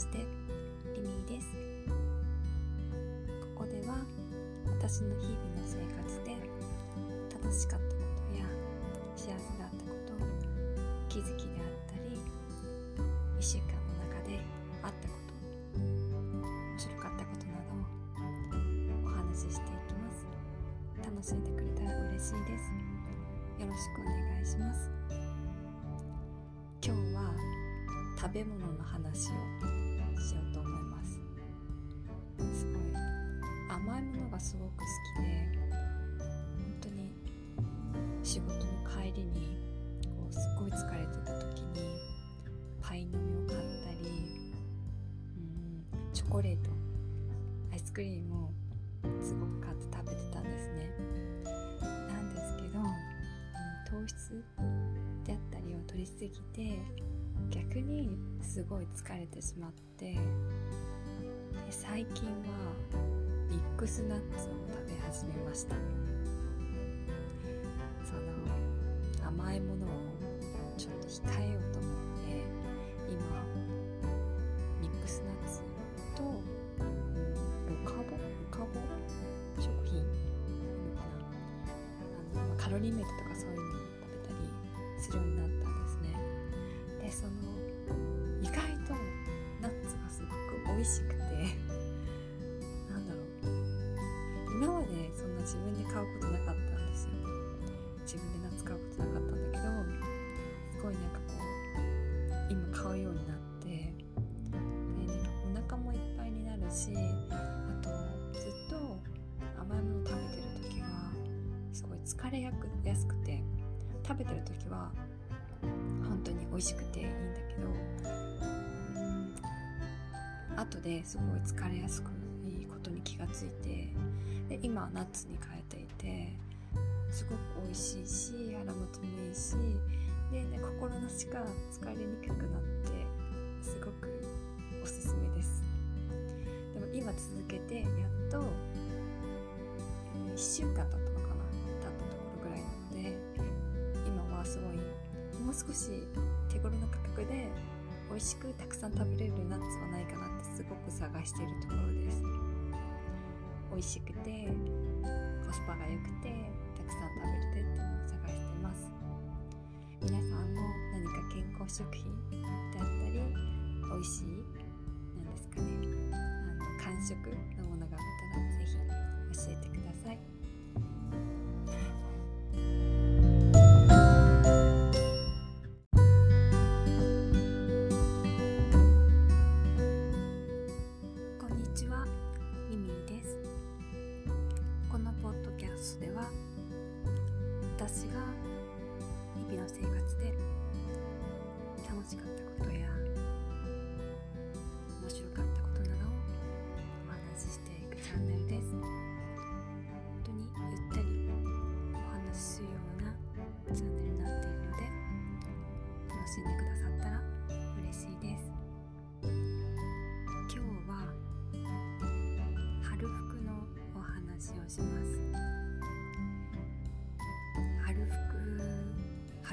してリミーです。ここでは私の日々の生活で楽しかったことや幸せだったこと気づきであったり1週間の中であったこと面白かったことなどをお話ししていきます。楽しんでくれたら嬉しいです。よろしくお願いします。今日は食べ物の話をしようと思います。すごい甘いものがすごく好きで本当に仕事の帰りにこうすっごい疲れてた時にパイの実を買ったりうんチョコレートアイスクリームをすごく買って食べてたんですね。なんですけど、糖質であったりを取りすぎて逆にすごい疲れてしまってで最近はミックスナッツを食べ始めました。その甘いものをちょっと控えようと思って今ミックスナッツと、ロカボロカボ食品いいのかな。カロリーメイトとかそういうのを食べたりするようになったんですねその意外とナッツがすごく美味しくてなんだろう。今までそんな自分で買うことなかったんですよ。自分でナッツ買うことなかったんだけどすごいなんかこう今買うようになってで、ね、お腹もいっぱいになるしあとずっと甘いもの食べてる時はすごい疲れやすくて食べてる時は美味しくていいんだけどうん後ですごい疲れやすくいいことに気がついてで今はナッツに変えていてすごく美味しいし腹持ちもいいしで、ね、心なしか疲れにくくなってすごくおすすめです。でも今続けてやっと、えー、1週間経ったのかな経ったところぐらいなので今はすごいもう少し手頃な価格で美味しくたくさん食べれるナッツはないかなってすごく探しているところです。美味しくてコスパが良くてたくさん食べれてっていうのを探してます。皆さんも何か健康食品であったり美味しいなんですかねあの完食のものがあったらぜひ教えてください。生活で楽しかったことや面白かったことなどをお話ししていくチャンネルです。本当にゆったりお話しするようなチャンネルになっているので楽しんでくださったら嬉しいです。今日は春服のお話をします。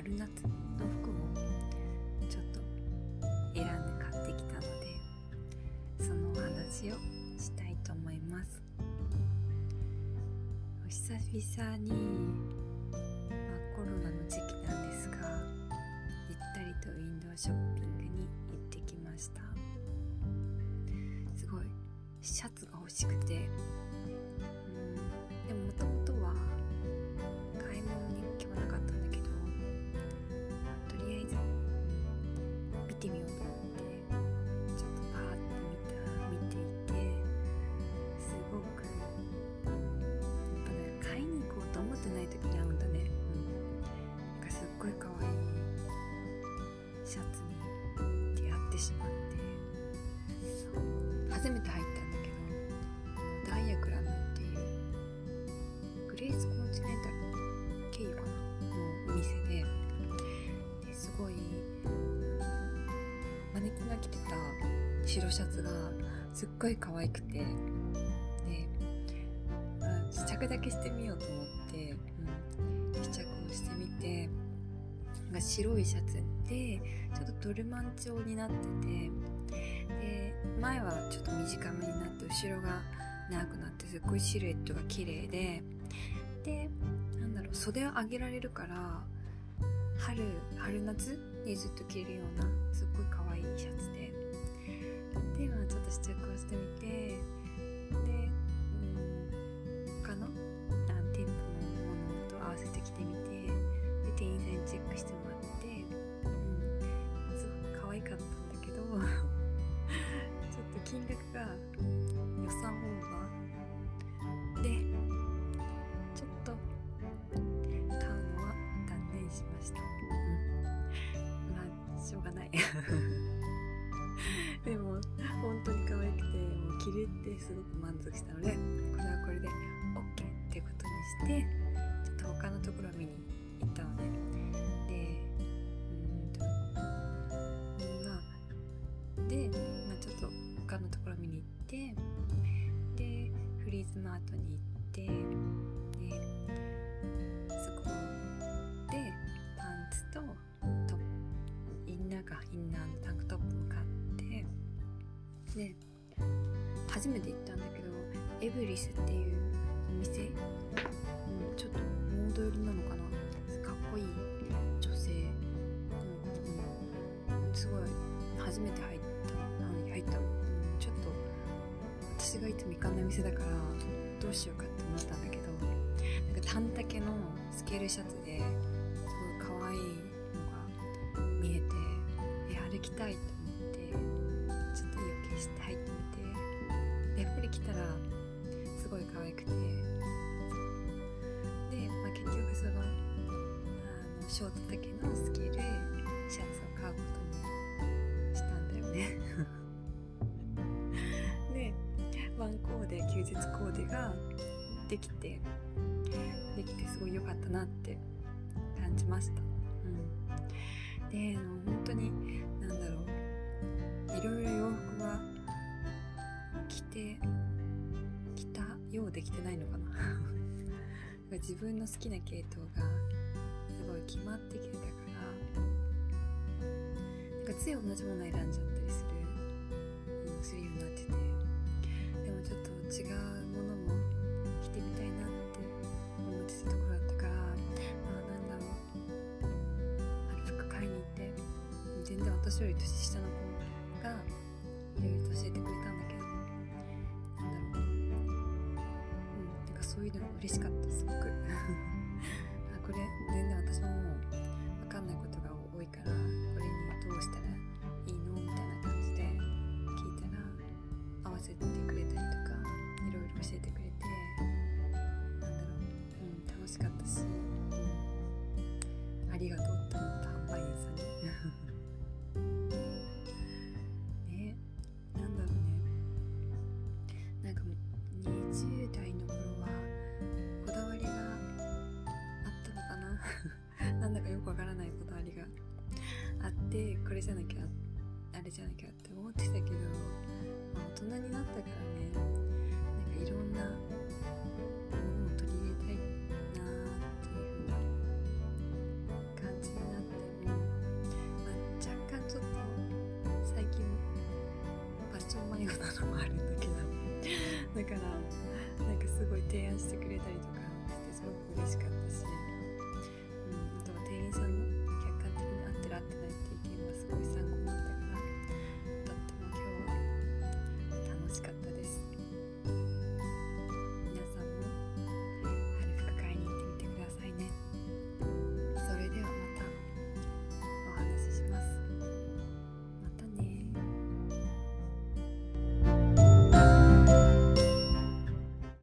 春夏の服をちょっと選んで買ってきたのでそのお話をしたいと思います。お久々に、まあ、コロナの時期なんですがゆったりとウィンドウショッピングに行ってきました。すごいシャツが欲しくて初めて入ったんだけどダイヤグラムっていうグレースコンチネンタル経由かな？のお店でですごいマネキンが着てた白シャツがすっごい可愛くてであ試着だけしてみようと思って、うん、試着をしてみて白いシャツでちょっとドルマン調になってて前はちょっと短めになって後ろが長くなってすっごいシルエットが綺麗ででなんだろう袖を上げられるから春春夏にずっと着るようなすっごい可愛いシャツで。でまあちょっと試着をしてみてで、うん、他の店舗のものと合わせて着てみてで店員さんにチェックしてもらって金額が予算オーバー。でちょっと買うのは断念しました、うん、まあしょうがない。でも本当に可愛くてもう着れてすごく満足したのでこれはこれで OK ってことにしてちょっと他のところ見に行ったのねでうんまあで、まあ、ちょっと他のところ見に行ってでフリーズマートに行ってでそこでパンツとトインナーかインナーのタンクトップを買ってで初めて行ったんだけどエブリスっていうお店、うん、ちょっとモード寄りなのかな。かっこいい女性。なのかな、うん、すごい初めて入った。私がいつも行かない店だからどうしようかって思ったんだけどなんか短丈のスケールシャツですごい可愛いのが見えてえ歩きたいと思ってちょっと意を決して入ってみてやっぱり来たらすごい可愛くてで、まあ、結局そのあのショート丈のスケールシャツを買うことに休日コーデができてできてすごい良かったなって感じました、うん、で本当になんだろう。いろいろ洋服が着て着たようできてないのかな。自分の好きな系統がすごい決まってきてたから。なんかつい同じもの選んじゃったりする、うん、するようになってて。違うものも着てみたいなって思ってたところだったからまあなんだろうある服買いに行って全然私より年下の子がいろいろと教えてくれたんだけどなんだろううんなんかそういうのが嬉しかったすごくあこれ全然私も分かんないことが多いからこれにどうしたらいいのみたいな感じで聞いたら合わせてありがとうって思った販売さんに。ねなんだろうね。なんか20代の頃はこだわりがあったのかな。なんだかよくわからないこだわりが。あってこれじゃなきゃあれじゃなきゃって思ってたけど、まあ、大人になったからね。なんかいろんなもののもあるんだけど。だからなんかすごい提案してくれたりとかしてすごく嬉しかったし。